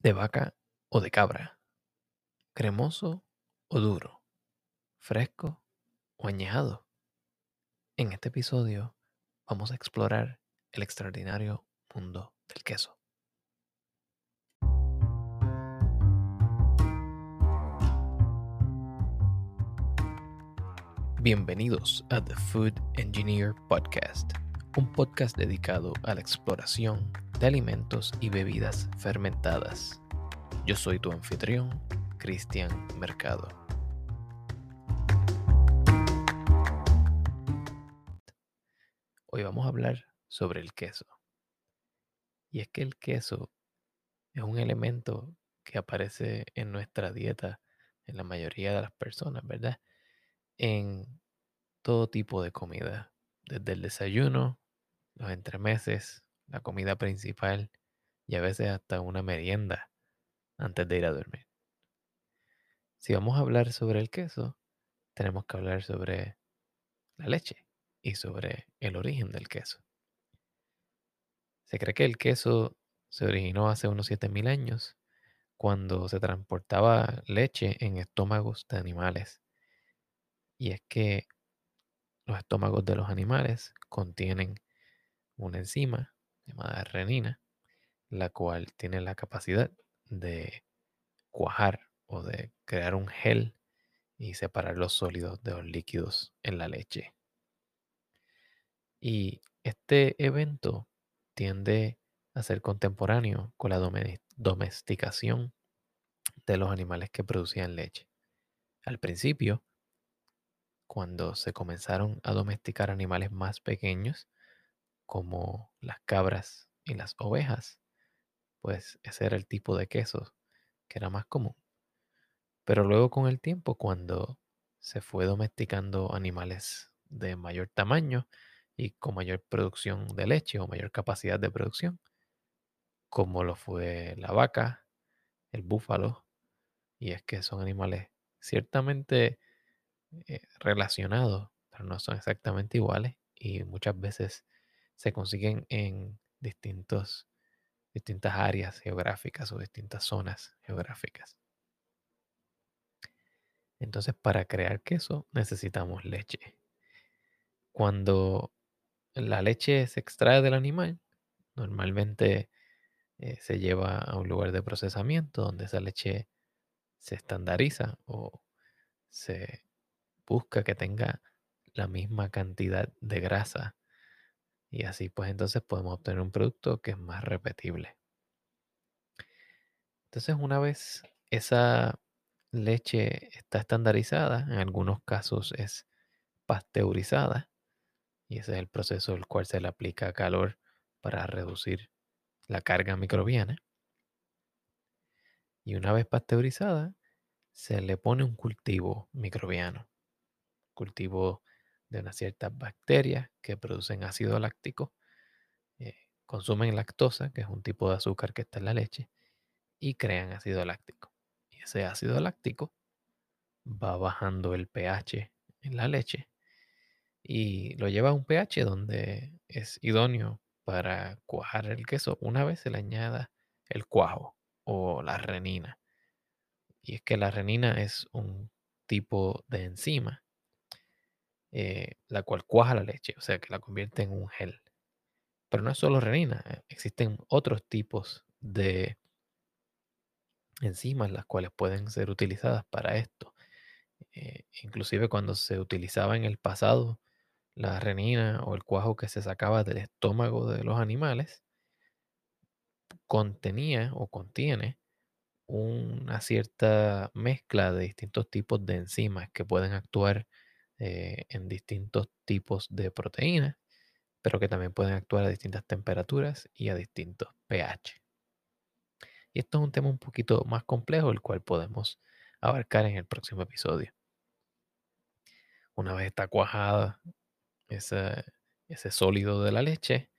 de vaca o de cabra, cremoso o duro, fresco o añejado. En este episodio vamos a explorar el extraordinario mundo del queso. Bienvenidos a The Food Engineer Podcast, un podcast dedicado a la exploración de alimentos y bebidas fermentadas. Yo soy tu anfitrión, Cristian Mercado. Hoy vamos a hablar sobre el queso. Y es que el queso es un elemento que aparece en nuestra dieta en la mayoría de las personas, ¿verdad? En todo tipo de comida, desde el desayuno, los entremeses, la comida principal y a veces hasta una merienda antes de ir a dormir. Si vamos a hablar sobre el queso, tenemos que hablar sobre la leche y sobre el origen del queso. Se cree que el queso se originó hace unos 7.000 años cuando se transportaba leche en estómagos de animales. Y es que los estómagos de los animales contienen una enzima llamada renina, la cual tiene la capacidad de cuajar o de crear un gel y separar los sólidos de los líquidos en la leche. Y este evento tiende a ser contemporáneo con la domesticación de los animales que producían leche. Al principio, cuando se comenzaron a domesticar animales más pequeños, como las cabras y las ovejas, pues ese era el tipo de queso que era más común. Pero luego con el tiempo, cuando se fue domesticando animales de mayor tamaño y con mayor producción de leche o mayor capacidad de producción, como lo fue la vaca, el búfalo, y es que son animales ciertamente eh, relacionados, pero no son exactamente iguales y muchas veces se consiguen en distintos, distintas áreas geográficas o distintas zonas geográficas. Entonces, para crear queso necesitamos leche. Cuando la leche se extrae del animal, normalmente eh, se lleva a un lugar de procesamiento donde esa leche se estandariza o se busca que tenga la misma cantidad de grasa y así pues entonces podemos obtener un producto que es más repetible. Entonces una vez esa leche está estandarizada, en algunos casos es pasteurizada, y ese es el proceso el cual se le aplica calor para reducir la carga microbiana. Y una vez pasteurizada, se le pone un cultivo microbiano, cultivo de unas ciertas bacterias que producen ácido láctico, eh, consumen lactosa, que es un tipo de azúcar que está en la leche, y crean ácido láctico ese ácido láctico va bajando el pH en la leche y lo lleva a un pH donde es idóneo para cuajar el queso una vez se le añada el cuajo o la renina. Y es que la renina es un tipo de enzima eh, la cual cuaja la leche, o sea que la convierte en un gel. Pero no es solo renina, eh, existen otros tipos de enzimas las cuales pueden ser utilizadas para esto. Eh, inclusive cuando se utilizaba en el pasado la renina o el cuajo que se sacaba del estómago de los animales, contenía o contiene una cierta mezcla de distintos tipos de enzimas que pueden actuar eh, en distintos tipos de proteínas, pero que también pueden actuar a distintas temperaturas y a distintos pH. Y esto es un tema un poquito más complejo, el cual podemos abarcar en el próximo episodio. Una vez está cuajada ese, ese sólido de la leche,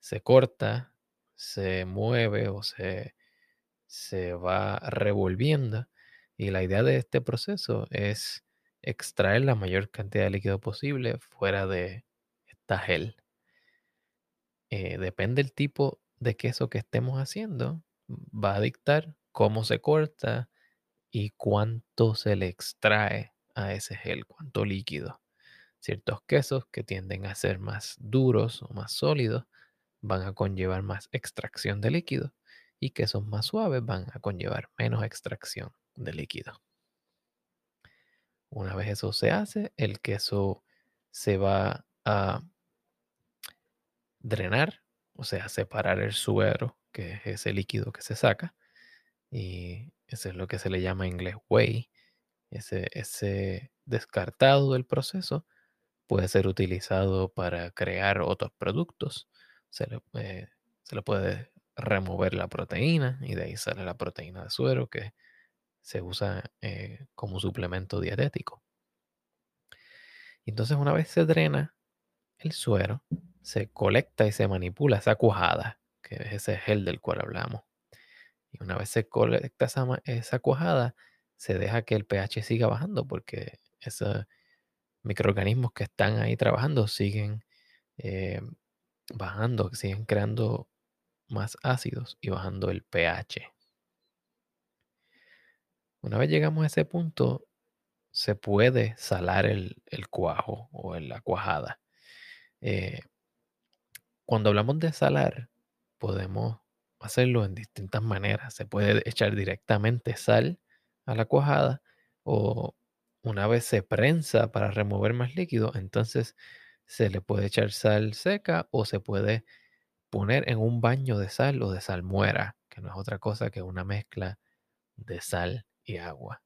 se corta, se mueve o se, se va revolviendo. Y la idea de este proceso es extraer la mayor cantidad de líquido posible fuera de esta gel. Eh, depende del tipo de queso que estemos haciendo, va a dictar cómo se corta y cuánto se le extrae a ese gel, cuánto líquido. Ciertos quesos que tienden a ser más duros o más sólidos van a conllevar más extracción de líquido y quesos más suaves van a conllevar menos extracción de líquido. Una vez eso se hace, el queso se va a drenar, o sea, separar el suero, que es ese líquido que se saca, y eso es lo que se le llama en inglés whey. Ese, ese descartado del proceso puede ser utilizado para crear otros productos. Se le, eh, se le puede remover la proteína y de ahí sale la proteína de suero que se usa eh, como suplemento dietético. Entonces una vez se drena el suero, se colecta y se manipula esa cuajada, que es ese gel del cual hablamos. Y una vez se colecta esa, cuajada, se deja que el pH siga bajando porque esos microorganismos que están ahí trabajando siguen eh, bajando, siguen creando más ácidos y bajando el pH. Una vez llegamos a ese punto, se puede salar el, cuajo o la cuajada. Eh, cuando hablamos de salar, podemos hacerlo en distintas maneras. Se puede echar directamente sal a la cuajada o una vez se prensa para remover más líquido, entonces se le puede echar sal seca o se puede poner en un baño de sal o de salmuera, que no es otra cosa que una mezcla de sal y agua.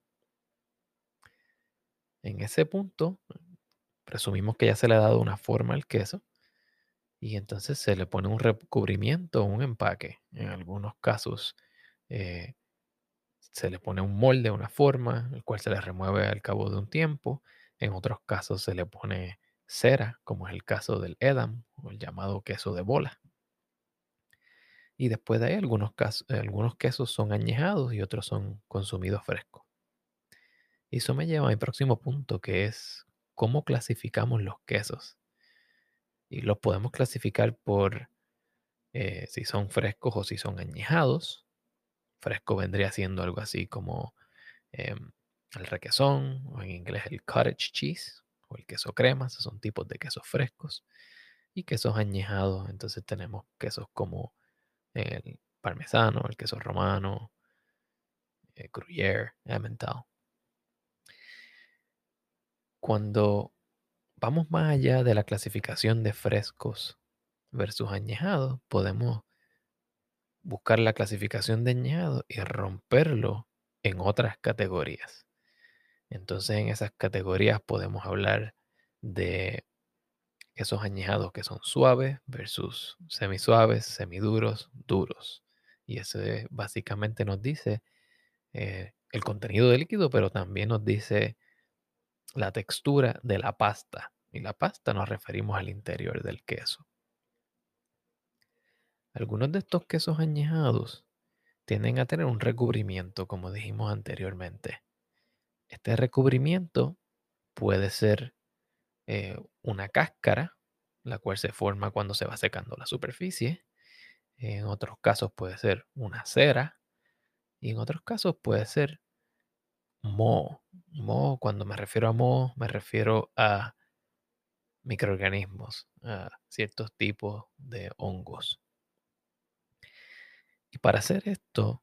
En ese punto, presumimos que ya se le ha dado una forma al queso y entonces se le pone un recubrimiento un empaque. En algunos casos eh, se le pone un molde, una forma, el cual se le remueve al cabo de un tiempo. En otros casos se le pone cera, como es el caso del Edam o el llamado queso de bola. Y después de ahí algunos, quesos son añejados y otros son consumidos frescos. Y eso me lleva a mi próximo punto, que es cómo clasificamos los quesos. Y los podemos clasificar por eh, si son frescos o si son añejados. Fresco vendría siendo algo así como em, el requesón, o en inglés el cottage cheese, o el queso crema, esos son tipos de quesos frescos. Y quesos añejados, entonces tenemos quesos como el parmesano, el queso romano, el gruyere, emmental. Cuando vamos más allá de la clasificación de frescos versus añejados, podemos buscar la clasificación de añejado y romperlo en otras categorías. Entonces en esas categorías podemos hablar de esos añejados que son suaves versus semisuaves, semiduros, duros. Y eso básicamente nos dice eh, el contenido del líquido, pero también nos dice la textura de la pasta. Y la pasta nos referimos al interior del queso. Algunos de estos quesos añejados tienden a tener un recubrimiento, como dijimos anteriormente. Este recubrimiento puede ser eh, una cáscara, la cual se forma cuando se va secando la superficie. En otros casos puede ser una cera. Y en otros casos puede ser moho. Moho, cuando me refiero a moho, me refiero a microorganismos, a ciertos tipos de hongos. Y para hacer esto,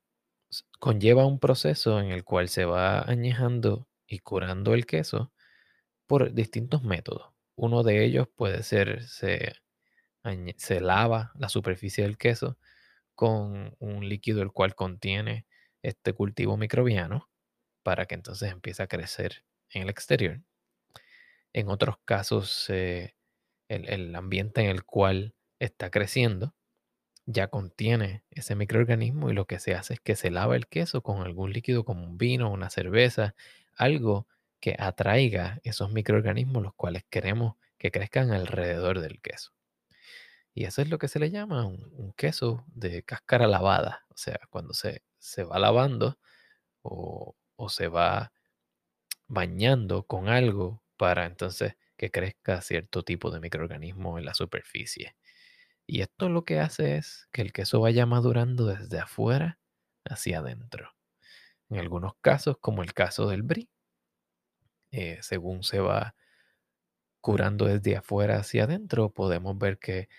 conlleva un proceso en el cual se va añejando y curando el queso por distintos métodos. Uno de ellos puede ser, se, se lava la superficie del queso con un líquido el cual contiene este cultivo microbiano para que entonces empiece a crecer en el exterior. En otros casos, el, el ambiente en el cual está creciendo ya contiene ese microorganismo y lo que se hace es que se lava el queso con algún líquido como un vino, una cerveza, algo que atraiga esos microorganismos los cuales queremos que crezcan alrededor del queso. Y eso es lo que se le llama un, queso de cáscara lavada. O sea, cuando se, se va lavando o, o se va bañando con algo para entonces que crezca cierto tipo de microorganismo en la superficie. Y esto lo que hace es que el queso vaya madurando desde afuera hacia adentro. En algunos casos, como el caso del brie, eh, según se va curando desde afuera hacia adentro, podemos ver que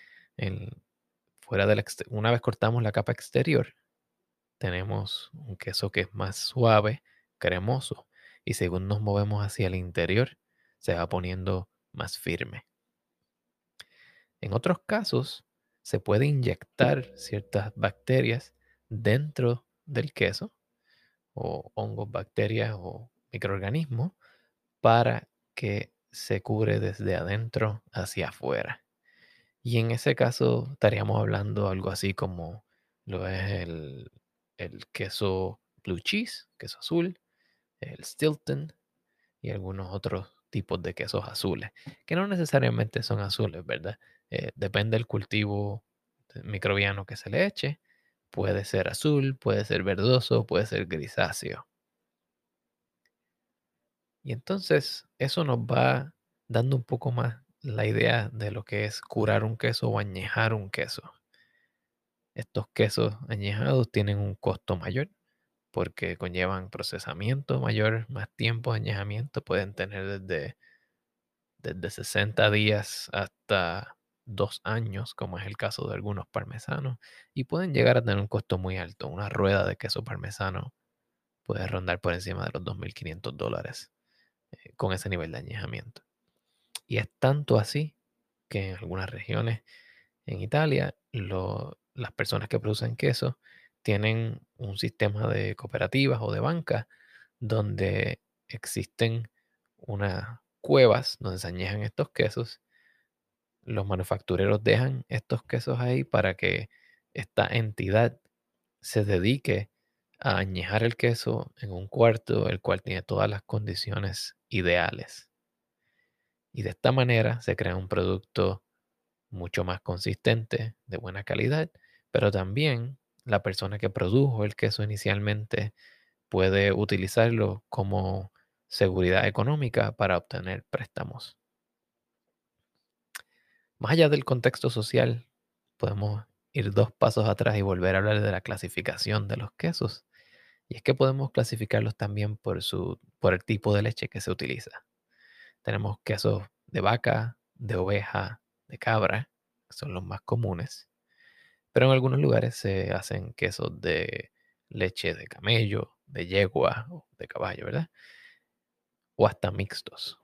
fuera del una vez cortamos la capa exterior, tenemos un queso que es más suave, cremoso, y según nos movemos hacia el interior, se va poniendo más firme. En otros casos, se puede inyectar ciertas bacterias dentro del queso, o hongos, bacterias o microorganismos, para que se cure desde adentro hacia afuera. Y en ese caso estaríamos hablando algo así como lo es el, queso blue cheese, queso azul, el Stilton y algunos otros tipos de quesos azules, que no necesariamente son azules, ¿verdad? Eh, depende del cultivo microbiano que se le eche. Puede ser azul, puede ser verdoso, puede ser grisáceo. Y entonces eso nos va dando un poco más la idea de lo que es curar un queso o añejar un queso. Estos quesos añejados tienen un costo mayor porque conllevan procesamiento mayor, más tiempo de añejamiento, pueden tener desde, desde 60 días hasta dos años, como es el caso de algunos parmesanos, y pueden llegar a tener un costo muy alto. Una rueda de queso parmesano puede rondar por encima de los 2.500 dólares eh, con ese nivel de añejamiento. Y es tanto así que en algunas regiones en Italia las personas que producen queso tienen un sistema de cooperativas o de bancas donde existen unas cuevas donde se añejan estos quesos. Los manufactureros dejan estos quesos ahí para que esta entidad se dedique a añejar el queso en un cuarto, el cual tiene todas las condiciones ideales. Y de esta manera se crea un producto mucho más consistente, de buena calidad, pero también la persona que produjo el queso inicialmente puede utilizarlo como seguridad económica para obtener préstamos. Más allá del contexto social, podemos ir dos pasos atrás y volver a hablar de la clasificación de los quesos. Y es que podemos clasificarlos también por, su, por el tipo de leche que se utiliza. Tenemos quesos de vaca, de oveja, de cabra, que son los más comunes. Pero en algunos lugares se hacen quesos de leche de camello, de yegua o de caballo, ¿verdad? O hasta mixtos.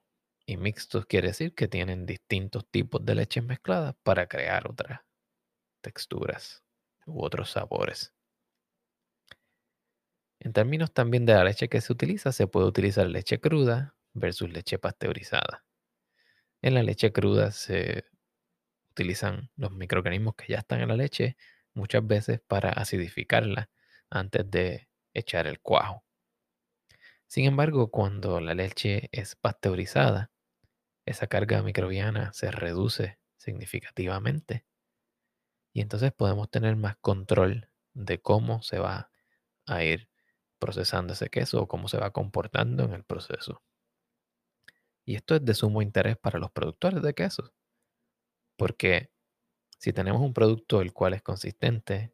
Y mixtos quiere decir que tienen distintos tipos de leches mezcladas para crear otras texturas u otros sabores. En términos también de la leche que se utiliza, se puede utilizar leche cruda versus leche pasteurizada. En la leche cruda se utilizan los microorganismos que ya están en la leche muchas veces para acidificarla antes de echar el cuajo. Sin embargo, cuando la leche es pasteurizada, esa carga microbiana se reduce significativamente y entonces podemos tener más control de cómo se va a ir procesando ese queso o cómo se va comportando en el proceso. Y esto es de sumo interés para los productores de quesos, porque si tenemos un producto el cual es consistente,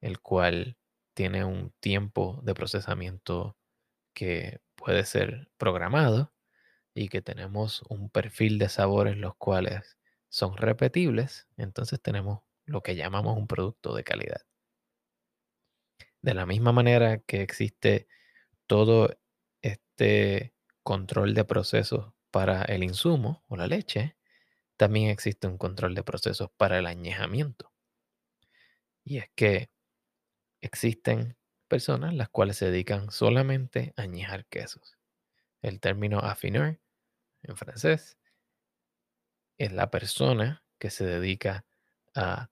el cual tiene un tiempo de procesamiento que puede ser programado y que tenemos un perfil de sabores los cuales son repetibles, entonces tenemos lo que llamamos un producto de calidad. De la misma manera que existe todo este control de procesos para el insumo o la leche, también existe un control de procesos para el añejamiento. Y es que existen personas las cuales se dedican solamente a añejar quesos. El término affineur en francés es la persona que se dedica a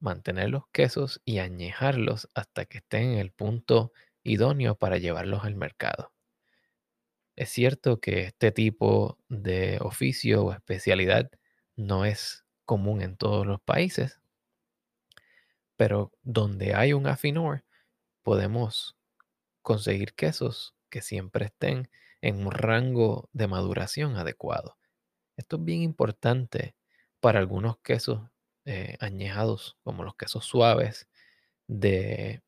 mantener los quesos y añejarlos hasta que estén en el punto idóneo para llevarlos al mercado. Es cierto que este tipo de oficio o especialidad no es común en todos los países, pero donde hay un afinor podemos conseguir quesos que siempre estén en un rango de maduración adecuado. Esto es bien importante para algunos quesos eh, añejados, como los quesos suaves de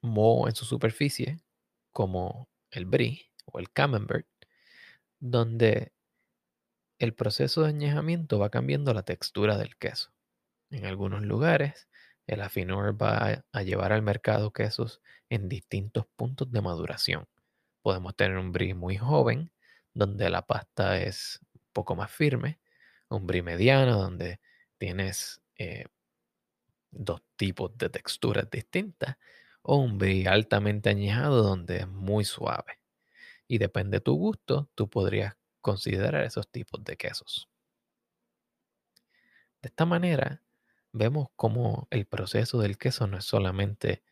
moho en su superficie, como el brie o el camembert, donde el proceso de añejamiento va cambiando la textura del queso. En algunos lugares, el afinor va a llevar al mercado quesos en distintos puntos de maduración. Podemos tener un brie muy joven, donde la pasta es un poco más firme, un brie mediano, donde tienes eh, dos tipos de texturas distintas, o un brie altamente añejado, donde es muy suave. Y depende de tu gusto, tú podrías considerar esos tipos de quesos. De esta manera, vemos cómo el proceso del queso no es solamente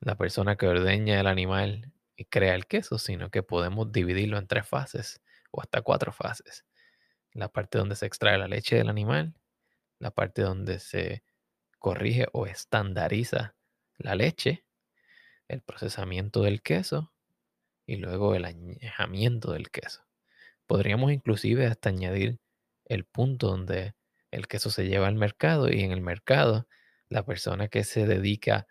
la persona que ordeña el animal y crea el queso, sino que podemos dividirlo en tres fases o hasta cuatro fases. La parte donde se extrae la leche del animal, la parte donde se corrige o estandariza la leche, el procesamiento del queso y luego el añejamiento del queso. Podríamos inclusive hasta añadir el punto donde el queso se lleva al mercado y en el mercado la persona que se dedica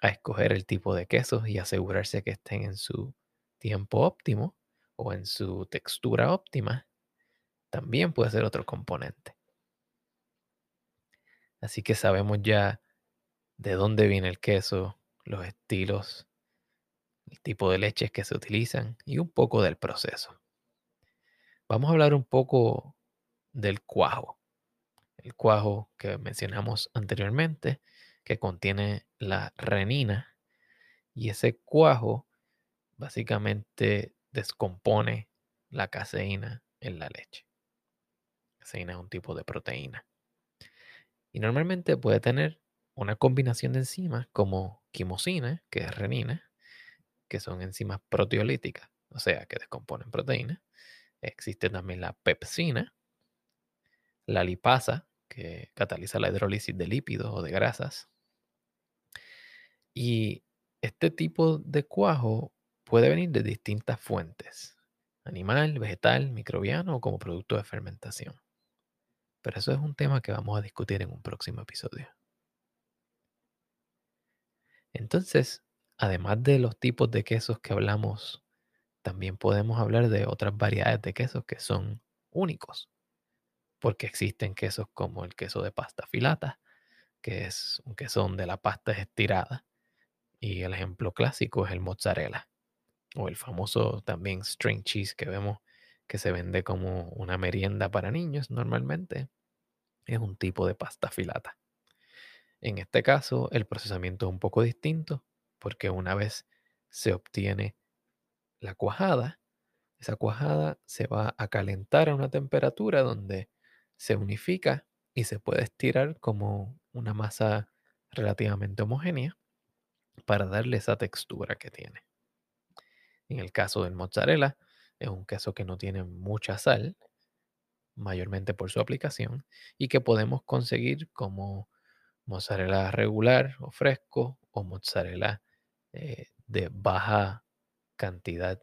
a escoger el tipo de quesos y asegurarse que estén en su tiempo óptimo o en su textura óptima, también puede ser otro componente. Así que sabemos ya de dónde viene el queso, los estilos, el tipo de leches que se utilizan y un poco del proceso. Vamos a hablar un poco del cuajo. El cuajo que mencionamos anteriormente, que contiene la renina. Y ese cuajo básicamente descompone la caseína en la leche. Caseína es un tipo de proteína. Y normalmente puede tener una combinación de enzimas como quimosina, que es renina, que son enzimas proteolíticas, o sea, que descomponen proteínas. Existe también la pepsina, la lipasa, que cataliza la hidrólisis de lípidos o de grasas. Y este tipo de cuajo puede venir de distintas fuentes, animal, vegetal, microbiano o como producto de fermentación. Pero eso es un tema que vamos a discutir en un próximo episodio. Entonces, además de los tipos de quesos que hablamos, también podemos hablar de otras variedades de quesos que son únicos, porque existen quesos como el queso de pasta filata, que es un queso donde la pasta es estirada, y el ejemplo clásico es el mozzarella, o el famoso también string cheese que vemos que se vende como una merienda para niños normalmente, es un tipo de pasta filata. En este caso, el procesamiento es un poco distinto porque una vez se obtiene la cuajada, esa cuajada se va a calentar a una temperatura donde se unifica y se puede estirar como una masa relativamente homogénea para darle esa textura que tiene. En el caso del mozzarella, es un queso que no tiene mucha sal, mayormente por su aplicación, y que podemos conseguir como mozzarella regular o fresco o mozzarella eh, de baja cantidad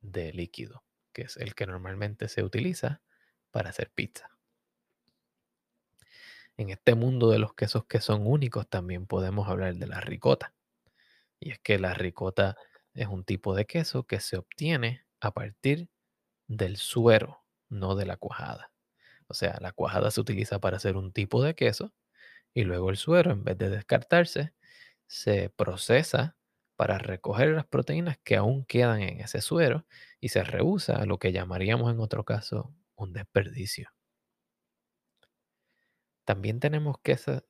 de líquido, que es el que normalmente se utiliza para hacer pizza. En este mundo de los quesos que son únicos también podemos hablar de la ricota. Y es que la ricota es un tipo de queso que se obtiene a partir del suero, no de la cuajada. O sea, la cuajada se utiliza para hacer un tipo de queso y luego el suero, en vez de descartarse, se procesa para recoger las proteínas que aún quedan en ese suero y se rehúsa a lo que llamaríamos en otro caso un desperdicio. También tenemos quesos,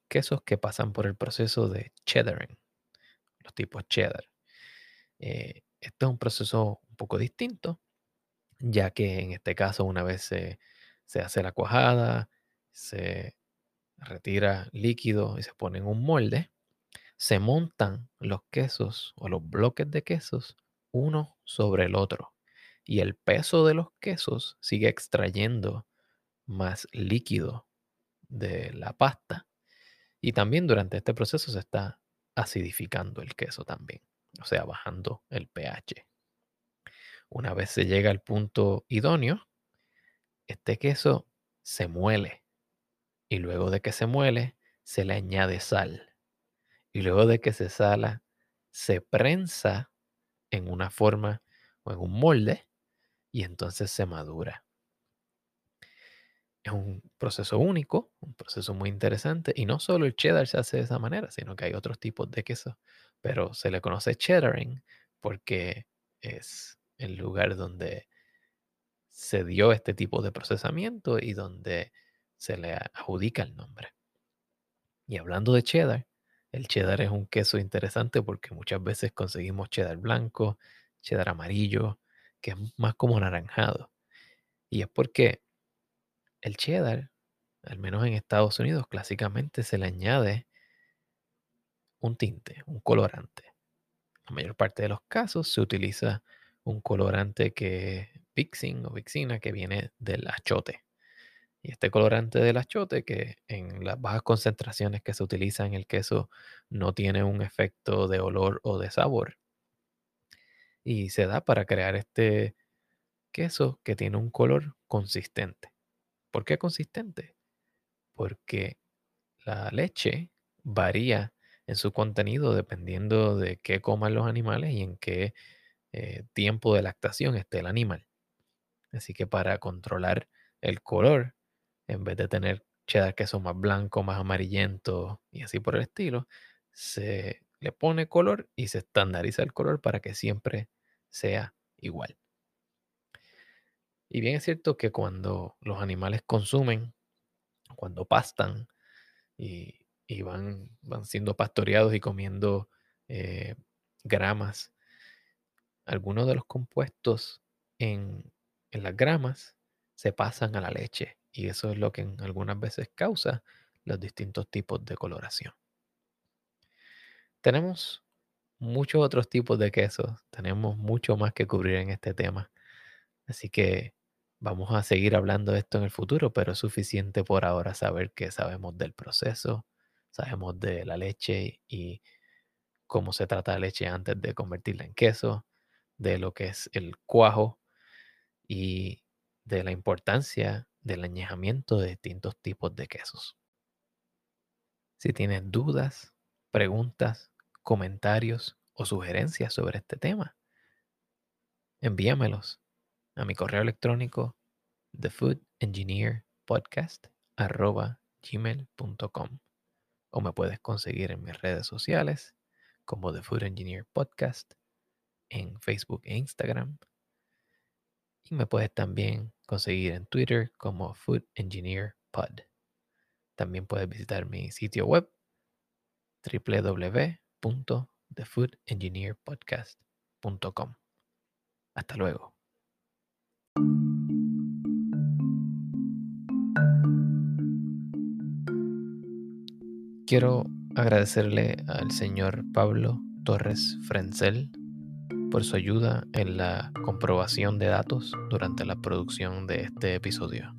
que pasan por el proceso de cheddaring, los tipos cheddar. Eh, esto es un proceso un poco distinto, ya que en este caso una vez se, se hace la cuajada, se retira líquido y se pone en un molde, se montan los quesos o los bloques de quesos uno sobre el otro y el peso de los quesos sigue extrayendo más líquido de la pasta y también durante este proceso se está acidificando el queso también, o sea, bajando el pH. Una vez se llega al punto idóneo, este queso se muele y luego de que se muele se le añade sal y luego de que se sala se prensa en una forma o en un molde y entonces se madura. Es un proceso único, un proceso muy interesante y no solo el cheddar se hace de esa manera, sino que hay otros tipos de queso, pero se le conoce cheddaring porque es el lugar donde se dio este tipo de procesamiento y donde se le adjudica el nombre. Y hablando de cheddar, el cheddar es un queso interesante porque muchas veces conseguimos cheddar blanco, cheddar amarillo, que es más como anaranjado. Y es porque el cheddar, al menos en Estados Unidos, clásicamente se le añade un tinte, un colorante. La mayor parte de los casos se utiliza un colorante que es Vixin o Vixina que viene del achote. Y este colorante del achote, que en las bajas concentraciones que se utiliza en el queso no tiene un efecto de olor o de sabor. Y se da para crear este queso que tiene un color consistente. ¿Por qué consistente? Porque la leche varía en su contenido dependiendo de qué coman los animales y en qué eh, tiempo de lactación esté el animal. Así que para controlar el color, en vez de tener cheddar queso más blanco, más amarillento y así por el estilo, se le pone color y se estandariza el color para que siempre sea igual. Y bien es cierto que cuando los animales consumen, cuando pastan y, van, van, siendo pastoreados y comiendo eh, gramas, algunos de los compuestos en, en las gramas se pasan a la leche y eso es lo que en algunas veces causa los distintos tipos de coloración. Tenemos muchos otros tipos de quesos, tenemos mucho más que cubrir en este tema, así que Vamos a seguir hablando de esto en el futuro, pero es suficiente por ahora saber que sabemos del proceso, sabemos de la leche y cómo se trata la leche antes de convertirla en queso, de lo que es el cuajo y de la importancia del añejamiento de distintos tipos de quesos. Si tienes dudas, preguntas, comentarios o sugerencias sobre este tema, envíamelos a mi correo electrónico gmail.com o me puedes conseguir en mis redes sociales como The Food Engineer Podcast en Facebook e Instagram y me puedes también conseguir en Twitter como Food Engineer Pod. También puedes visitar mi sitio web www.thefoodengineerpodcast.com. Hasta luego. Quiero agradecerle al señor Pablo Torres Frenzel por su ayuda en la comprobación de datos durante la producción de este episodio.